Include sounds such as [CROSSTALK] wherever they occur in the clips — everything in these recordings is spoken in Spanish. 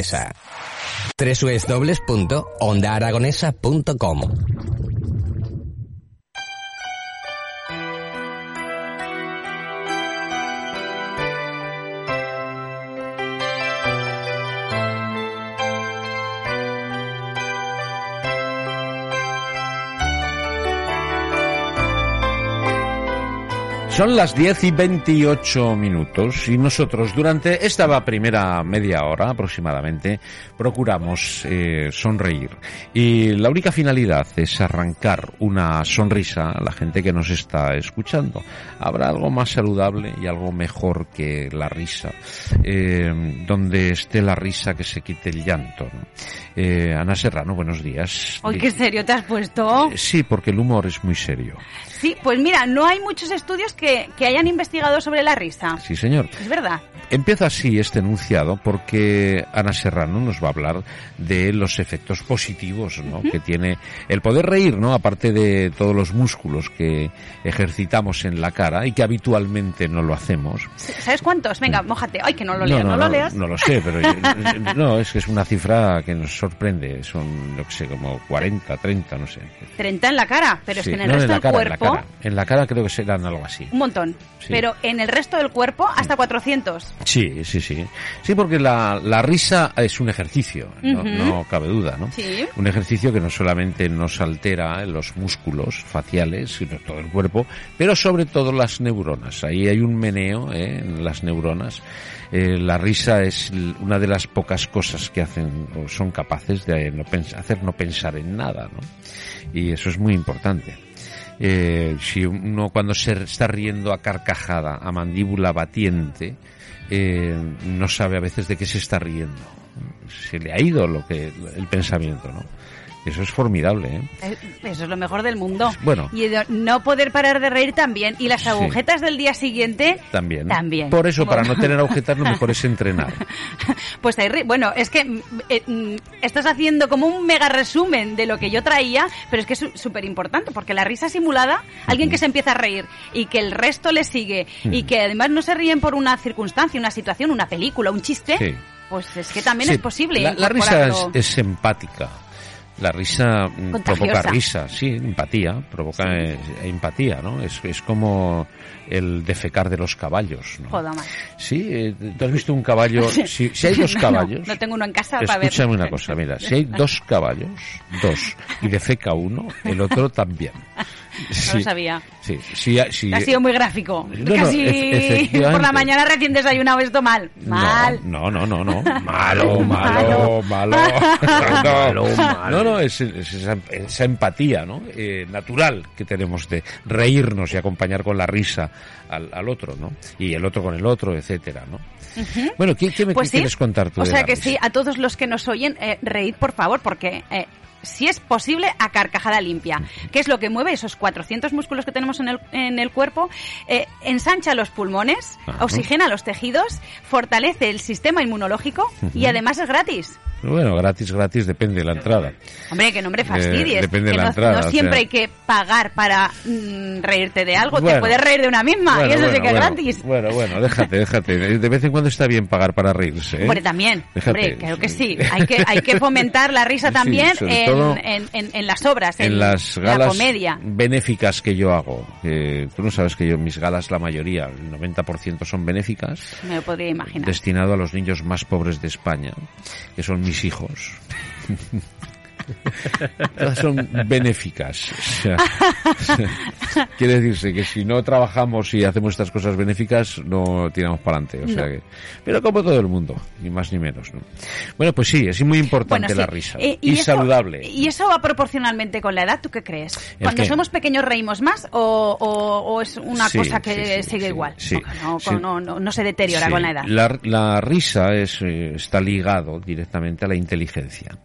Aragonesa. www.ondaaragonesa.com Son las 10 y 28 minutos y nosotros durante esta primera media hora aproximadamente procuramos eh, sonreír. Y la única finalidad es arrancar una sonrisa a la gente que nos está escuchando. Habrá algo más saludable y algo mejor que la risa. Eh, donde esté la risa que se quite el llanto. ¿no? Eh, Ana Serrano, buenos días. Hoy qué serio te has puesto. Sí, porque el humor es muy serio. Sí, pues mira, no hay muchos estudios que, que hayan investigado sobre la risa. Sí, señor. Es verdad. Empieza así este enunciado porque Ana Serrano nos va a hablar de los efectos positivos ¿no? que tiene el poder reír, ¿no? aparte de todos los músculos que ejercitamos en la cara y que habitualmente no lo hacemos. ¿Sabes cuántos? Venga, mójate. Ay, que no lo leas, no, no, lo leas. No lo sé, pero yo- [LAUGHS] no, es que es una cifra que nos sorprende. Son, yo que sé, como 40, 30, no sé. 30 en la cara, pero Sí, es que en el no, resto la del cara, cuerpo, cara. En la cara creo que serán algo así. un montón. Sí. Pero en el resto del cuerpo, hasta 400. Sí, sí, sí. Sí, porque la, la risa es un ejercicio, no, cabe duda, ¿no? Sí. Un ejercicio que no solamente nos altera los músculos faciales, sino todo el cuerpo, pero sobre todo las neuronas. Ahí hay un meneo ¿eh? en las neuronas. Eh, la risa es una de las pocas cosas que hacen o son capaces de no hacer no pensar en nada, ¿no? Y eso es muy importante. Eh, si uno cuando se está riendo a carcajada, a mandíbula batiente, eh, no sabe a veces de qué se está riendo. Se le ha ido lo que el pensamiento, ¿no? Eso es formidable, ¿eh? Eh, Eso es lo mejor del mundo. Bueno. Y no poder parar de reír también. Y las Sí. agujetas del día siguiente, También. También. Por eso, para no tener agujetas, lo mejor es entrenar. [LAUGHS] pues ahí ri- Bueno, es que mm, eh, mm, estás haciendo como un mega resumen de lo que yo traía, pero es que es súper importante, porque la risa simulada, alguien que se empieza a reír y que el resto le sigue, y que además no se ríen por una circunstancia, una situación, una película, un chiste, Sí. pues es que también Sí, es posible. La, la risa es, es empática. La risa mm, Contagiosa. provoca risa, sí, empatía, provoca eh, empatía, ¿no? Es, es como el defecar de los caballos, ¿no? Joder. Sí, eh, ¿tú has visto un caballo? [LAUGHS] Si, si hay dos No, caballos... No, tengo uno en casa para ver. Escúchame una cosa, mira, si hay dos caballos, dos, y defeca uno, el otro también. [LAUGHS] No lo sabía. Sí, sí, sí, Ha sido muy gráfico. No, no, Casi efectivamente. por la mañana recién desayunado esto mal. Mal. No, no, no, no, no. [LAUGHS] Malo, malo, malo. No, es, es esa, esa empatía, ¿no? Eh, natural que tenemos de reírnos y acompañar con la risa al, al otro, ¿no? Y el otro con el otro, etcétera, ¿no? Bueno, ¿qué, qué me Pues sí. quieres contar tú O sea que risa? sí, a todos los que nos oyen, eh, reíd por favor, porque eh, si es posible, a carcajada limpia. ¿Qué es lo que mueve esos 400 músculos que tenemos en el, en el cuerpo? Eh, ensancha los pulmones, Ajá. oxigena los tejidos, fortalece el sistema inmunológico y además es gratis. Bueno, gratis, gratis, depende de la entrada. Hombre, que no me fastidies. Eh, depende de que la no, entrada, no o siempre sea. hay que pagar para mm, reírte de algo. Bueno. Te puedes reír de una misma Bueno, y eso sí bueno, que es gratis. Bueno, bueno, déjate, déjate. De vez en cuando está bien pagar para reírse. ¿eh? Hombre, también. Déjate. Hombre, claro que sí. Hay que, hay que fomentar la risa Sí, también sobre en, en, en- en las obras, en, las la galas comedia. benéficas que yo hago. que tú no sabes que yo mis galas la mayoría, el 90% son benéficas, Me lo podría imaginar. destinado a los niños más pobres de España, que son mis hijos. [LAUGHS] Todas son benéficas. O sea, [LAUGHS] quiere decirse que si no trabajamos y hacemos estas cosas benéficas, no tiramos para adelante. O sea que, pero como todo el mundo, ni más ni menos. ¿no? Bueno, pues sí, es muy importante Bueno, la risa. Eh, y eso- saludable. ¿Y eso va proporcionalmente con la edad? ¿Tú qué crees? ¿El ¿Cuando somos pequeños reímos más o, o- o es una Sí, cosa que sí, sigue igual? no, no, sí. no, no- no se deteriora con la edad. La, la risa es, eh, está ligado directamente a la inteligencia.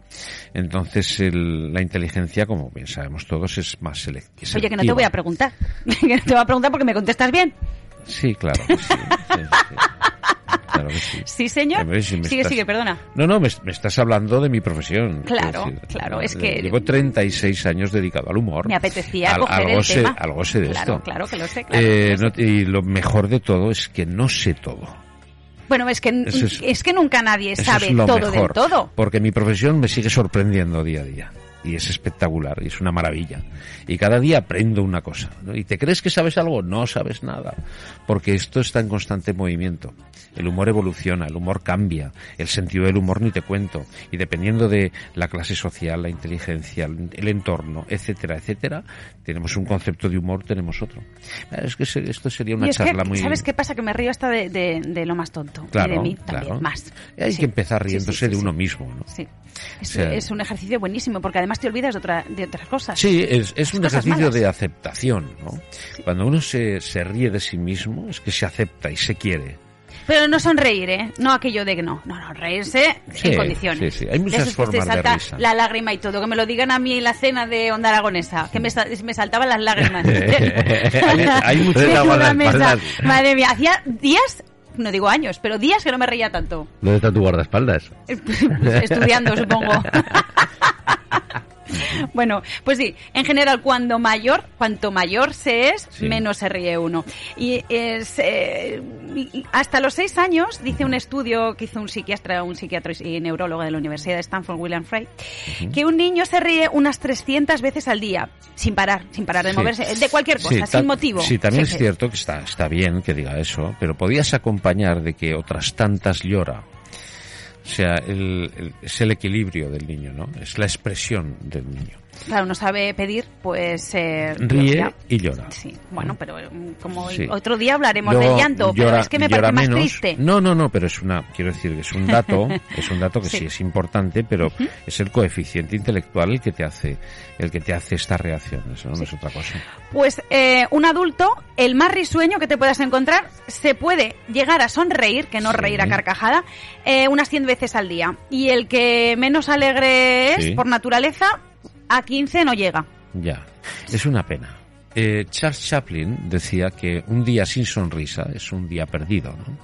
Entonces, el- la inteligencia, como bien sabemos todos, es más selec- selectiva. Oye, que no te voy a preguntar. [LAUGHS] que no te voy a preguntar porque me contestas bien. Sí, claro que sí. sí, sí. Claro que sí. Sí, señor. Si sigue, estás- sigue, perdona. No, no, me, me estás hablando de mi profesión. Claro, claro, es que- Llevo 36 años dedicado al humor. Me apetecía Al- coger algo el sé, tema. Algo sé de Claro, esto. claro que lo sé, claro Eh, que lo no- y lo mejor de todo es que no sé todo. Bueno, es que, es- es, que nunca nadie sabe todo del mejor, todo. Porque mi profesión me sigue sorprendiendo día a día. Y es espectacular, y es una maravilla. Y cada día aprendo una cosa. ¿no? ¿Y te crees que sabes algo? No sabes nada. Porque esto está en constante movimiento. El humor evoluciona, el humor cambia, el sentido del humor ni te cuento. Y dependiendo de la clase social, la inteligencia, el entorno, etcétera, etcétera, tenemos un concepto de humor, tenemos otro. Es que esto sería una que, charla muy... ¿sabes qué pasa? Que me río hasta de, de- de lo más tonto. Claro, y de mí también, claro. más. Hay Sí. que empezar sí, riéndose sí, de uno mismo, ¿no? Sí. Es, O sea- es un ejercicio buenísimo porque además te olvidas de, otra, de otras cosas. Sí, es, es un ejercicio malas. de aceptación, ¿no? Cuando uno se, se ríe de sí mismo es que se acepta y se quiere. Pero no sonreír, ¿eh? No aquello de que no. No, no, reírse Sí, en condiciones. sí, sí. Hay De muchas esos que te formas de salta risa. La lágrima y todo. Que me lo digan a mí en la cena de Onda Aragonesa. Que me, me saltaban las lágrimas. [LAUGHS] Hay- hay [LAUGHS] De de guardaespaldas. mesa. Madre mía, hacía días, no digo años, pero días que no me reía tanto. ¿Dónde está tu guardaespaldas? [LAUGHS] Estudiando, supongo. [LAUGHS] Bueno, pues sí, en general cuando mayor, cuanto mayor se es, Sí. menos se ríe uno. Y es eh, hasta los seis años, dice un estudio que hizo un psiquiatra, un psiquiatra y neurólogo de la Universidad de Stanford, William Frey, que un niño se ríe unas 300 veces al día, sin parar, sin parar de Sí. moverse, de cualquier cosa, sin motivo. Sí, también es cierto que está, está bien que diga eso, pero podías acompañar de que otras tantas llora. O sea, el- es el equilibrio del niño, ¿no? Es la expresión del niño. Claro, no sabe pedir, pues... eh, Ríe ya. y llora. Sí, bueno, pero mm, como Sí. otro día hablaremos Luego del llanto, pero llora- es que me parece más menos. triste. No, no, no, pero es una, quiero decir que es un dato, [LAUGHS] es un dato que sí, Sí. es importante, pero es el coeficiente intelectual el que te hace, el que te hace estas reacciones, ¿no? No es otra cosa. Pues eh, un adulto, el más risueño que te puedas encontrar, se puede llegar a sonreír, que no Sí. reír a carcajada, eh, unas 100 veces al día. Y el que menos alegre es, Sí. por naturaleza, a 15 no llega. Ya, es una pena. Eh, Charles Chaplin decía que un día sin sonrisa es un día perdido, ¿no?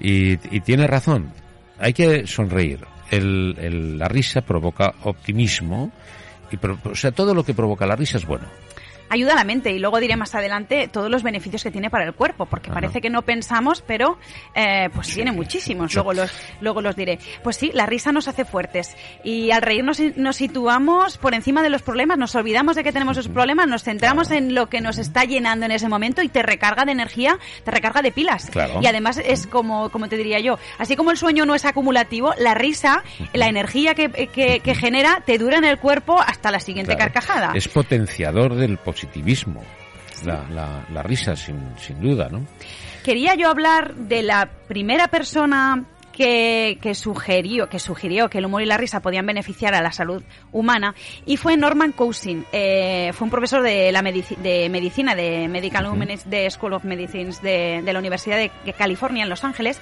Y, y tiene razón, hay que sonreír. El- el- la risa provoca optimismo, y o sea, todo lo que provoca la risa es bueno. Ayuda a la mente y luego diré más adelante todos los beneficios que tiene para el cuerpo, porque Ajá. parece que no pensamos, pero eh, pues tiene muchísimos. Luego los, luego los diré. Pues sí, la risa nos hace fuertes y al reírnos nos situamos por encima de los problemas, nos olvidamos de que tenemos esos problemas, nos centramos en lo que nos está llenando en ese momento y te recarga de energía, te recarga de pilas. Claro. Y además es como, como te diría yo, así como el sueño no es acumulativo, la risa, la energía que, que- que genera, te dura en el cuerpo hasta la siguiente Claro. carcajada. Es potenciador del positivismo, la, la- la risa, sin, sin duda, ¿no? Quería yo hablar de la primera persona que, que sugirió, que sugirió que el humor y la risa podían beneficiar a la salud humana y fue Norman Cousin. Eh, fue un profesor de la medici- de medicina de Medical de School of Medicine de, de la Universidad de California en Los Ángeles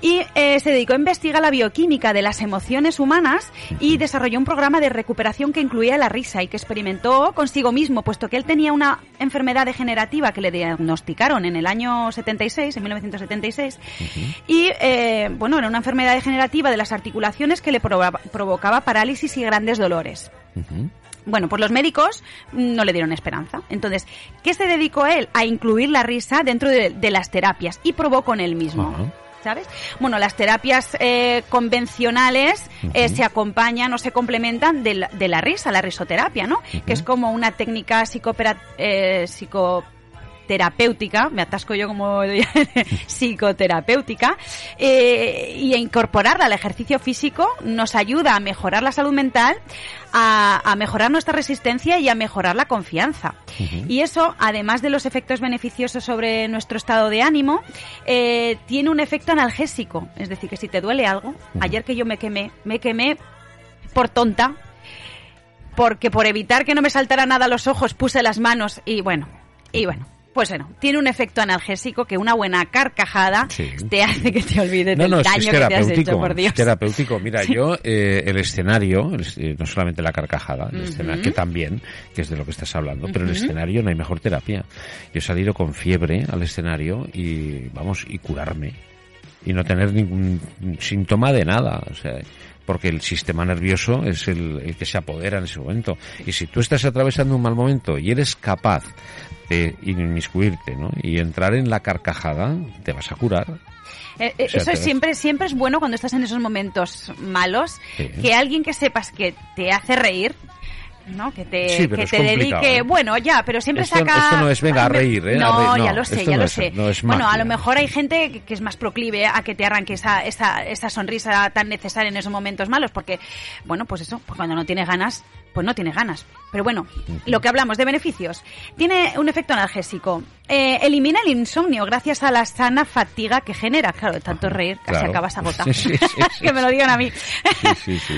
y eh, se dedicó a investigar la bioquímica de las emociones humanas y desarrolló un programa de recuperación que incluía la risa y que experimentó consigo mismo, puesto que él tenía una enfermedad degenerativa que le diagnosticaron en el año 76, en 1976, y eh, bueno, era una enfermedad degenerativa de las articulaciones que le provocaba parálisis y grandes dolores. Bueno, pues los médicos mm, no le dieron esperanza. Entonces, ¿qué se dedicó él? A incluir la risa dentro de, de las terapias y probó con él mismo. ¿Sabes? Bueno, las terapias eh, convencionales eh, se acompañan o se complementan de la, de la risa, la risoterapia, ¿no? Que es como una técnica psicopera, eh, psicoterapéutica, me atasco yo como [LAUGHS] psicoterapéutica, eh, y incorporarla al ejercicio físico nos ayuda a mejorar la salud mental, a, a mejorar nuestra resistencia y a mejorar la confianza. Y eso, además de los efectos beneficiosos sobre nuestro estado de ánimo, eh, tiene un efecto analgésico. Es decir, que si te duele algo, ayer que yo me quemé, me quemé por tonta, porque por evitar que no me saltara nada a los ojos puse las manos y bueno, y bueno. Pues bueno, tiene un efecto analgésico que una buena carcajada Sí. te hace que te olvides No, del no, daño es que, te has terapéutico. hecho, por Dios. es terapéutico. Mira, yo, eh, el escenario, el eh, no solamente la carcajada, el escenario, que también, que es de lo que estás hablando, pero el escenario no hay mejor terapia. Yo he salido con fiebre al escenario y, vamos, y curarme. Y no tener ningún síntoma de nada. O sea, porque el sistema nervioso es el, el que se apodera en ese momento. Y si tú estás atravesando un mal momento y eres capaz inmiscuirte, ¿no? Y entrar en la carcajada, te vas a curar. Eh, eh, O sea, eso es siempre, siempre es bueno cuando estás en esos momentos malos, Sí. que alguien que sepas que te hace reír, ¿no? Que te, Sí, que dedique, ¿eh? bueno, ya, pero siempre Esto- saca... esto no es, venga, a reír, ¿eh? No, reír, no, ya lo sé, ya no lo es- sé. no es bueno, a lo mejor hay gente que, que es más proclive a que te arranque esa, esa, esa sonrisa tan necesaria en esos momentos malos, porque, bueno, pues eso, pues cuando no tienes ganas, pues no tienes ganas. Pero bueno, lo que hablamos de beneficios. Tiene un efecto analgésico. Eh, elimina el insomnio gracias a la sana fatiga que genera. Claro, de tanto reír, casi Claro. acabas agotado. Sí, sí, sí, [LAUGHS] sí. que me lo digan a mí.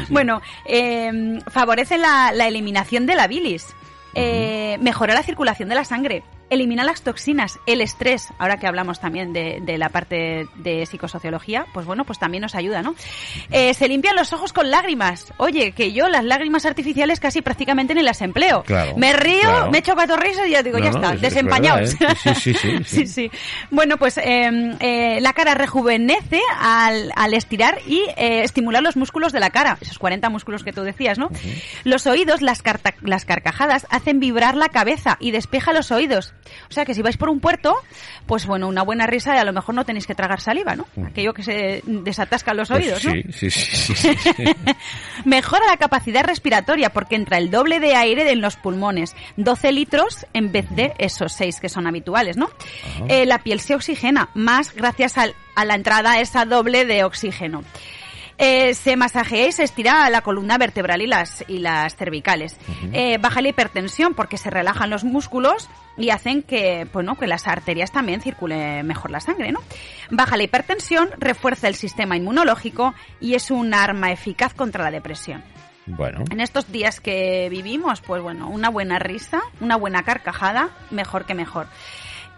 Bueno, eh, favorece la, la eliminación de la bilis. Eh, mejora la circulación de la sangre, elimina las toxinas, el estrés, ahora que hablamos también de, de la parte de psicosociología, pues bueno, pues también nos ayuda, ¿no? Eh, se limpian los ojos con lágrimas. Oye, que yo las lágrimas artificiales casi prácticamente ni las empleo. Claro, Me río, claro. me echo cuatro risas y ya digo, No, ya está, es- es desempañados. verdad, ¿eh? Sí, [LAUGHS] sí, sí, sí. Bueno, pues eh, eh, la cara rejuvenece al, al estirar y eh, estimular los músculos de la cara, esos 40 músculos que tú decías, ¿no? Los oídos, las, carta- las carcajadas, hacen vibrar la cabeza y despeja los oídos. O sea que si vais por un puerto, pues bueno, una buena risa y a lo mejor no tenéis que tragar saliva, ¿no? Aquello que se desatascan los Pues oídos, ¿no? sí, sí, sí, sí, sí, sí. [LAUGHS] Mejora la capacidad respiratoria porque entra el doble de aire en los pulmones, 12 litros en vez de esos 6 que son habituales, ¿no? Eh, la piel se oxigena más gracias al- a la entrada esa doble de oxígeno. Eh, se masajea y se estira la columna vertebral y las, y las cervicales. Eh, baja la hipertensión porque se relajan los músculos y hacen que, bueno, que las arterias también circule mejor la sangre, ¿no? Baja la hipertensión, refuerza el sistema inmunológico y es un arma eficaz contra la depresión. Bueno, En estos días que vivimos, pues bueno, una buena risa, una buena carcajada, mejor que mejor.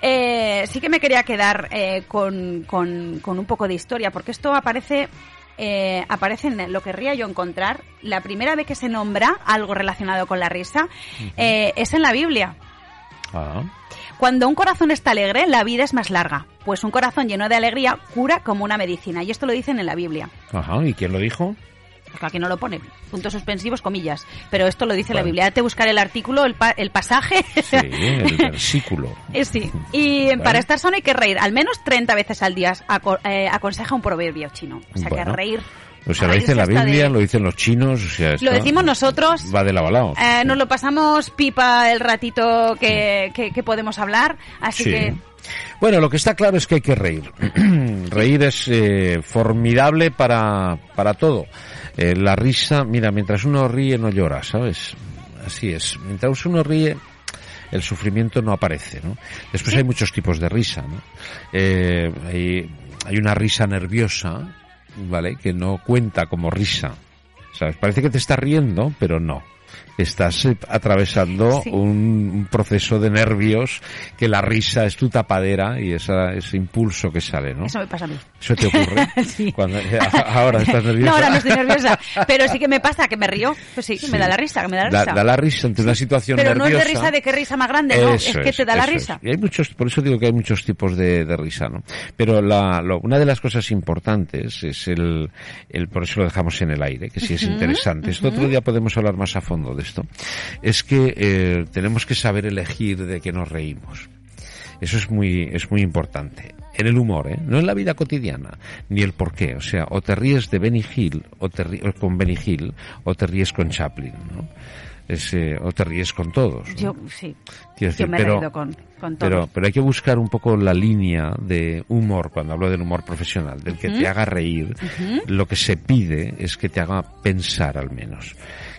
Eh, sí que me quería quedar eh, con, con- con un poco de historia, porque esto aparece, eh, aparece en lo que querría yo encontrar. La primera vez que se nombra algo relacionado con la risa eh, es en la Biblia. ah, Cuando un corazón está alegre, la vida es más larga, pues un corazón lleno de alegría cura como una medicina, y esto lo dicen en la Biblia. ajá, ¿y quién lo dijo? Porque aquí no lo pone. Puntos suspensivos, comillas. Pero esto lo dice la Vale. Biblia. Te buscaré el artículo, el, pa- el pasaje. Sí, el versículo. [LAUGHS] Eh, sí. Y Bueno. para estar sano hay que reír. Al menos 30 veces al día aco- eh, aconseja un proverbio chino. O sea Bueno. que reír. O sea, lo dice la Biblia, de- lo dicen los chinos, o sea, Lo decimos nosotros. Va de lado a lado. Eh, nos lo pasamos pipa el ratito que, que- que podemos hablar. Así Sí. que. Bueno, lo que está claro es que hay que reír. [CLEARS THROAT] reír es eh, formidable para, para todo. Eh, la risa, mira, mientras uno ríe no llora, ¿sabes? Así es. Mientras uno ríe, el sufrimiento no aparece, ¿no? Después hay muchos tipos de risa, ¿no? Eh, hay, hay una risa nerviosa, ¿vale? Que no cuenta como risa. ¿Sabes? Parece que te estás riendo, pero no. Estás eh, atravesando Sí. un, proceso de nervios que la risa es tu tapadera y esa, ese impulso que sale, ¿no? Eso me pasa a mí. ¿Eso te ocurre? [LAUGHS] Sí. Cuando, ahora estás [LAUGHS] nerviosa. No, ahora no estoy nerviosa. [LAUGHS] Pero sí que me pasa, que me río. Pues sí, me da la risa, que me da la risa. da la risa ante una situación Pero no es nerviosa. de risa de qué risa más grande, no. Eso es que te da la risa. Y hay muchos, por eso digo que hay muchos tipos de, de risa, ¿no? Pero la, lo- una de las cosas importantes es el, el, por eso lo dejamos en el aire, que sí es interesante. Esto otro día podemos hablar más a fondo de esto. Es que eh, tenemos que saber elegir de qué nos reímos. Eso es muy, es muy importante. En el humor, ¿eh? No en la vida cotidiana, ni el por qué. O sea, o te ríes de Benny Hill, o te ríes con Benny Hill, o te ríes con Chaplin, ¿no? Es, eh, o te ríes con todos. ¿no? Yo, sí. Decir, me pero, con, con pero hay que buscar un poco la línea de humor, cuando hablo del humor profesional, del que te haga reír. Lo que se pide es que te haga pensar al menos.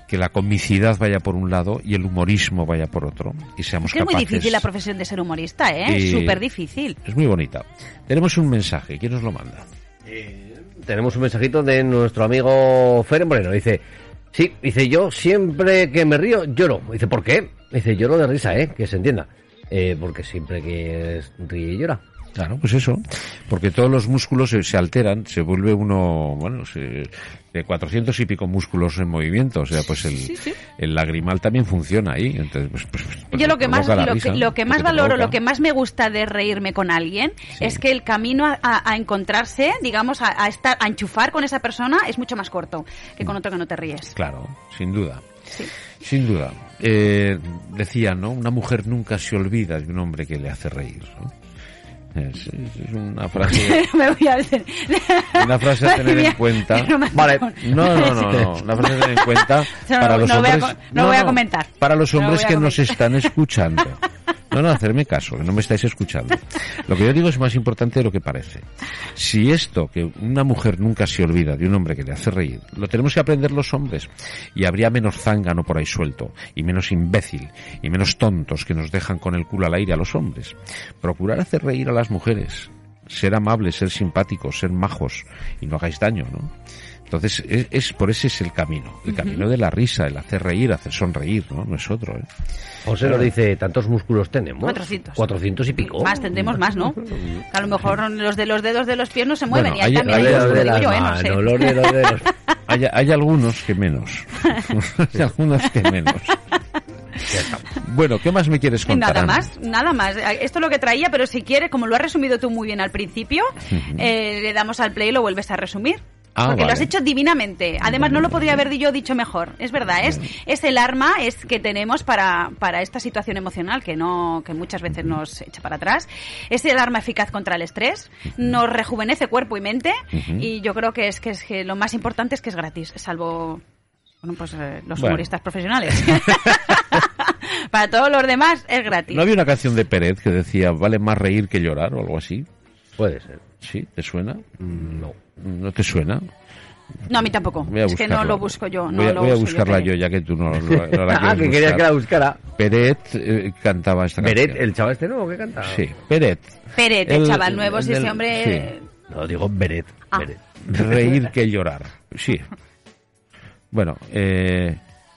Que la comicidad vaya por un lado y el humorismo vaya por otro. Y seamos Es que es muy difícil la profesión de ser humorista, ¿eh? Y- Súper difícil. Es muy bonita. Tenemos un mensaje. ¿Quién nos lo manda? Tenemos un mensajito de nuestro amigo Fer Moreno. Dice, sí, dice yo siempre que me río lloro. Dice, ¿por qué? Dice, lloro de risa, ¿eh? Que se entienda. Eh, porque siempre que ríe llora. Claro, pues eso, porque todos los músculos se, se alteran, se vuelve uno, bueno, se- de 400 y pico músculos en movimiento, o sea, pues el, el lagrimal también funciona ahí, entonces, pues, pues, pues Yo lo que más lo risa, que, lo que más valoro, lo que más me gusta de reírme con alguien es que el camino a, a- a encontrarse, digamos, a, a estar, a enchufar con esa persona es mucho más corto que con otro que no te ríes. Claro, sin duda. Sí. Sin duda. Eh, decía, ¿no? Una mujer nunca se olvida de un hombre que le hace reír, ¿no? Es, es una frase, [LAUGHS] me voy a una frase a tener en cuenta. Vale. [LAUGHS] No, no, no, no, una frase a tener en cuenta para los hombres. no voy a comentar. Para los hombres que nos están escuchando. [LAUGHS] No, no, hacerme caso, que no me estáis escuchando. Lo que yo digo es más importante de lo que parece. Si esto, que una mujer nunca se olvida de un hombre que le hace reír, lo tenemos que aprender los hombres. Y habría menos zángano por ahí suelto, y menos imbécil, y menos tontos que nos dejan con el culo al aire a los hombres. Procurar hacer reír a las mujeres. Ser amables, ser simpáticos, ser majos, y no hagáis daño, ¿no? Entonces, es, es- por ese es el camino. El camino de la risa, el hacer reír, hacer sonreír, ¿no? No es otro, ¿eh? José nos dice, ¿tantos músculos tenemos? 400. 400 y pico. Más tendremos más, ¿no? [LAUGHS] Que a lo mejor los de los dedos de los pies no se Bueno, mueven y ahí hay- también hay hay Los otros, de digo las yo, ¿eh? No sé. manos, los dedos de los... [LAUGHS] Hay, hay algunos que menos. [LAUGHS] hay algunos que menos. Bueno, ¿qué más me quieres contar? Nada más, nada más. Esto es lo que traía, pero si quieres, como lo has resumido tú muy bien al principio, eh, le damos al play y lo vuelves a resumir. Ah, Porque lo has hecho divinamente. Además, no lo podría haber yo dicho mejor. Es verdad, es, es el arma es que tenemos para, para esta situación emocional que no que muchas veces nos echa para atrás. Es el arma eficaz contra el estrés. Nos rejuvenece cuerpo y mente. Y yo creo que es que, es que lo más importante es que es gratis, salvo bueno, pues, eh, los Bueno. humoristas profesionales. [LAUGHS] para todos los demás es gratis. ¿No había una canción de Pérez que decía vale más reír que llorar o algo así? Puede ser. ¿Sí? ¿Te suena? Mm, No. ¿No te suena? No, a mí tampoco. Voy a es que no lo busco yo. No voy a, lo voy a buscarla yo, ya que tú no, no- [LAUGHS] no la ah, que quería que la buscar. buscara. Peret eh, cantaba esta canción. el chaval este nuevo que canta. Sí, Peret. Pérez, el, El- chaval nuevo, si ese hombre... No, digo Beret. Ah. Reír [LAUGHS] que llorar. Sí. Bueno, eh,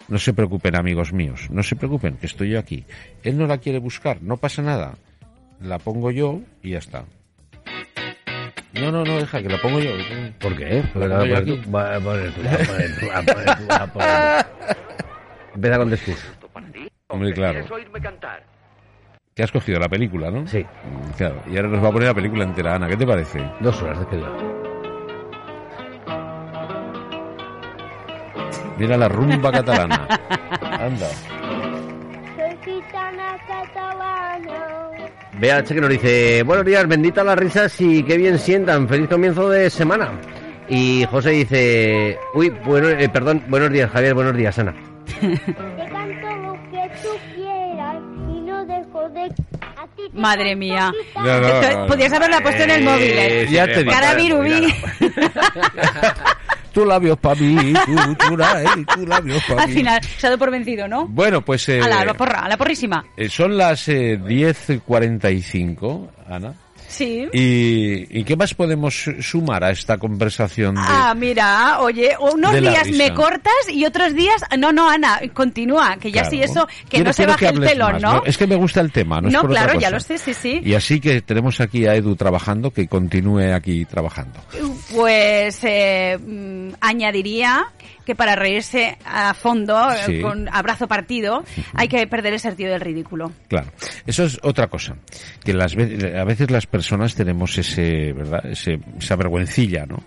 no se preocupen, amigos míos. No se preocupen, que estoy yo aquí. Él no la quiere buscar, no pasa nada. La pongo yo y ya está. No, no, no, deja que la pongo yo. ¿Por qué? Empieza con discurso. Hombre, claro. Que has cogido la película, ¿no? Sí, Claro, y ahora nos va a poner la película entera, Ana. ¿Qué te parece? dos horas de dura. Mira la rumba catalana. [LAUGHS] Anda. Soy gitana catalana. Che que nos dice, buenos días, bendita las risas y qué bien sientan, feliz comienzo de semana. Y José dice, uy, bueno, eh, perdón, buenos días Javier, buenos días Ana. Madre mía. No, no, no, no. Podías haberla puesto en el móvil. ¿eh? ya te. Cara virubí. [LAUGHS] Tu labios para mí, tu chula, eh, tu labios para Al mí. final, se ha dado por vencido, ¿no? Bueno, pues eh, A la, a la porra, a la porrísima. eh, son las eh, 10.45, Ana. Sí. ¿Y, ¿Y qué más podemos sumar a esta conversación de... Ah, mira, oye, unos días me cortas y otros días... No, no, Ana, continúa, que ya Claro. sí eso, que Quiero- no se baje el telón, más, ¿no? Es que me gusta el tema, no, es No, por otra claro, ya lo sé, sí, sí. Y así que tenemos aquí a Edu trabajando, que continúe aquí trabajando. Pues eh, mm, añadiría que para reírse a fondo, eh, Sí. con abrazo partido, hay que perder el sentido del ridículo. Claro, eso es otra cosa, que las a veces las personas tenemos ese, ¿verdad? Ese, esa vergüencilla, ¿no?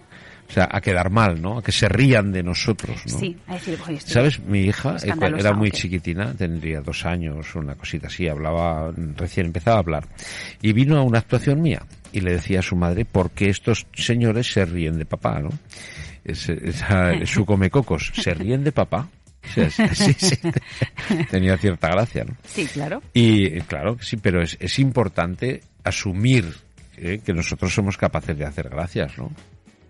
O sea, a quedar mal, ¿no? A que se rían de nosotros, ¿no? Sí, a decir, ¿Sabes? Mi hija eh, era muy chiquitina, tendría dos años, una cosita así, hablaba, recién empezaba a hablar. Y vino a una actuación mía y le decía a su madre por qué estos señores se ríen de papá, ¿no? Es, esa- su comecocos, se ríen de papá. [LAUGHS] Sí, sí, tenía cierta gracia, ¿no? Sí, claro. Y claro que sí, pero es, es importante asumir eh, que nosotros somos capaces de hacer gracias, ¿no?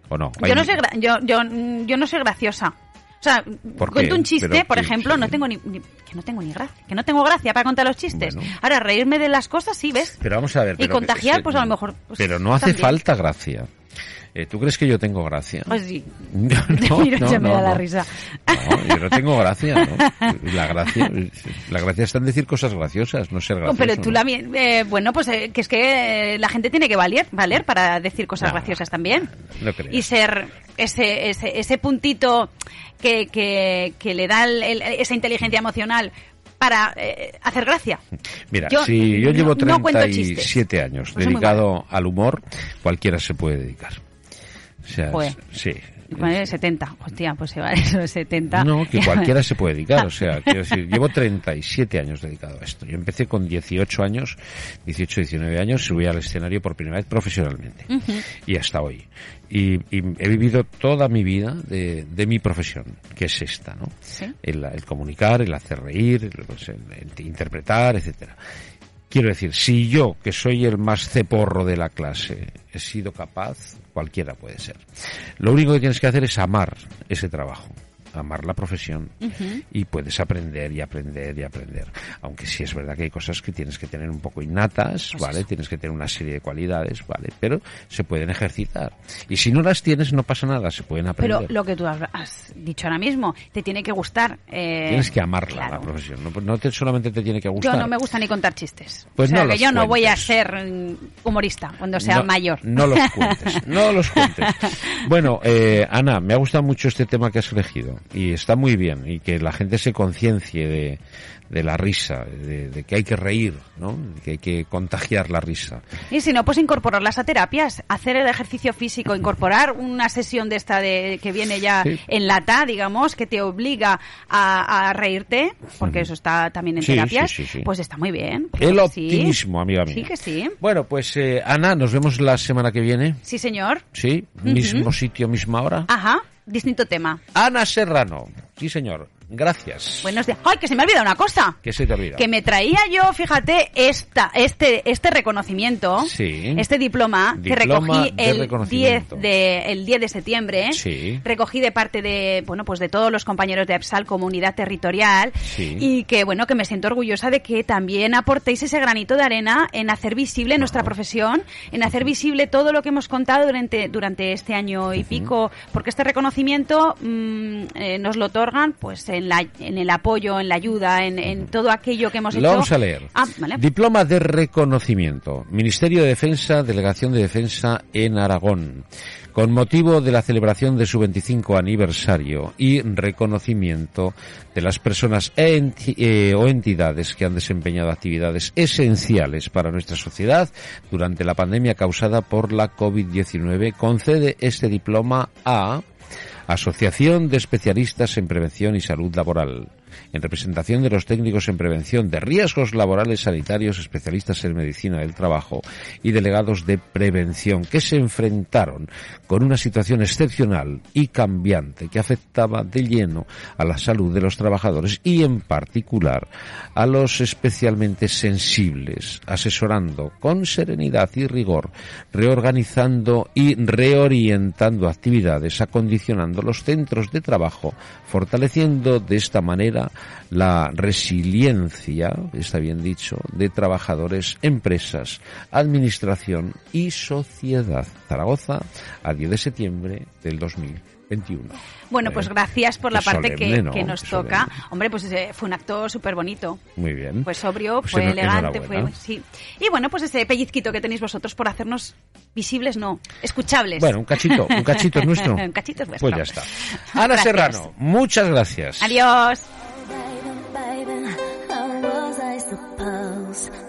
¿O no? Yo no, soy gra- yo, yo, yo no soy graciosa. O sea, cuento un chiste, Pero, por ejemplo, no tengo ni, ni- que no tengo ni gracia, que no tengo gracia para contar los chistes. Bueno. Ahora reírme de las cosas, sí, ¿ves? Pero vamos a ver. Y contagiar, es- pues a lo mejor, pues, pero no hace también. falta gracia. Eh, ¿Tú crees que yo tengo gracia? Pues sí. [LAUGHS] No, no, [LAUGHS] Mira, no, ya me no, da la risa. No, yo no tengo gracia, ¿no? [LAUGHS] La gracia, la gracia está en decir cosas graciosas, no ser gracioso. Pero tú la eh, bueno, pues eh, que es que eh, la gente tiene que valer, valer para decir cosas graciosas también. no creo. Y ser ese, ese, ese puntito que, que, que le da el- el- esa inteligencia emocional para eh, hacer gracia. Mira, Yo si yo no- llevo no cuento 37 años Pues soy muy dedicado al humor, cualquiera se puede dedicar. O sea, sí. Vale, 70. Hostia, pues se va eso de 70. No, que [LAUGHS] cualquiera se puede dedicar. O sea, quiero decir, llevo 37 años dedicado a esto. Yo empecé con 18 años, 18, 19 años, subí al escenario por primera vez profesionalmente. Y hasta hoy. Y, y he vivido toda mi vida de, de mi profesión, que es esta, ¿no? Sí. El, el comunicar, el hacer reír, el, pues, el- el interpretar, etcétera. Quiero decir, si yo, que soy el más ceporro de la clase, he sido capaz, cualquiera puede ser. Lo único que tienes que hacer es amar ese trabajo, amar la profesión, y puedes aprender y aprender y aprender. Aunque sí es verdad que hay cosas que tienes que tener un poco innatas, Pues ¿vale? eso. Tienes que tener una serie de cualidades, ¿vale? Pero se pueden ejercitar. Y si no las tienes, no pasa nada, se pueden aprender. Pero lo que tú has dicho ahora mismo, te tiene que gustar. eh, Tienes que amarla, claro. la profesión. No, no te, solamente te tiene que gustar. Yo no me gusta ni contar chistes. Pues o sea, no que yo no voy a ser mm, humorista cuando sea No- mayor. No los cuentes, no los [LAUGHS] cuentes. Bueno, eh, Ana, me ha gustado mucho este tema que has elegido y está muy bien y que la gente se conciencie de, de la risa, de, de que hay que reír, ¿no? Que hay que contagiar la risa. Y si no, pues incorporarlas a terapias, hacer el ejercicio físico, [LAUGHS] incorporar una sesión de esta de que viene ya Sí. en lata, digamos, que te obliga a, a reírte, porque eso está también en Sí, terapias, sí, sí, sí. pues está muy bien. El optimismo, amiga mía. Sí que sí. Bueno, pues eh, Ana, nos vemos la semana que viene. Sí, señor. Sí, mismo sitio, misma hora. Ajá, distinto tema. Ana Serrano. Sí, señor. Gracias. Buenos días. ¡Ay, que se me ha olvidado una cosa! ¿Qué se te olvida? que me traía yo, fíjate, esta, este, este reconocimiento, Sí. este diploma, que recogí el 10 reconocimiento. de, el 10 de septiembre, Sí. recogí de parte de, bueno, pues de todos los compañeros de EPSAL Comunidad Territorial, Sí. y que, bueno, que me siento orgullosa de que también aportéis ese granito de arena en hacer visible nuestra profesión, en hacer visible todo lo que hemos contado durante, durante este año y pico, porque este reconocimiento mm, eh, nos lo otorgan, pues, en la, en el apoyo, en la ayuda, en, en todo aquello que hemos Lo hecho. vamos a leer. Ah, vale. Diploma de reconocimiento. Ministerio de Defensa, Delegación de Defensa en Aragón. Con motivo de la celebración de su 25 aniversario y reconocimiento de las personas e enti- eh, o entidades que han desempeñado actividades esenciales para nuestra sociedad durante la pandemia causada por la COVID-19, concede este diploma a Asociación de Especialistas en Prevención y Salud Laboral. En representación de los técnicos en prevención de riesgos laborales sanitarios, especialistas en medicina del trabajo y delegados de prevención que se enfrentaron con una situación excepcional y cambiante que afectaba de lleno a la salud de los trabajadores y en particular a los especialmente sensibles, asesorando con serenidad y rigor, reorganizando y reorientando actividades, acondicionando los centros de trabajo, fortaleciendo de esta manera la resiliencia, está bien dicho, de trabajadores, empresas, administración y sociedad. Zaragoza, a 10 de septiembre del 2021. Bueno, Eh, pues gracias por la qué parte que, solemne, ¿no? que nos toca. solemne. Hombre, pues eh, fue un acto súper bonito. Muy bien. Fue sobrio, Pues fue elegante, fue... Sí. Y bueno, pues ese pellizquito que tenéis vosotros por hacernos visibles, no, escuchables. Bueno, un cachito, un cachito es nuestro. [LAUGHS] Un cachito es vuestro. Pues ya está. Ana Gracias. Serrano, muchas gracias. Adiós. house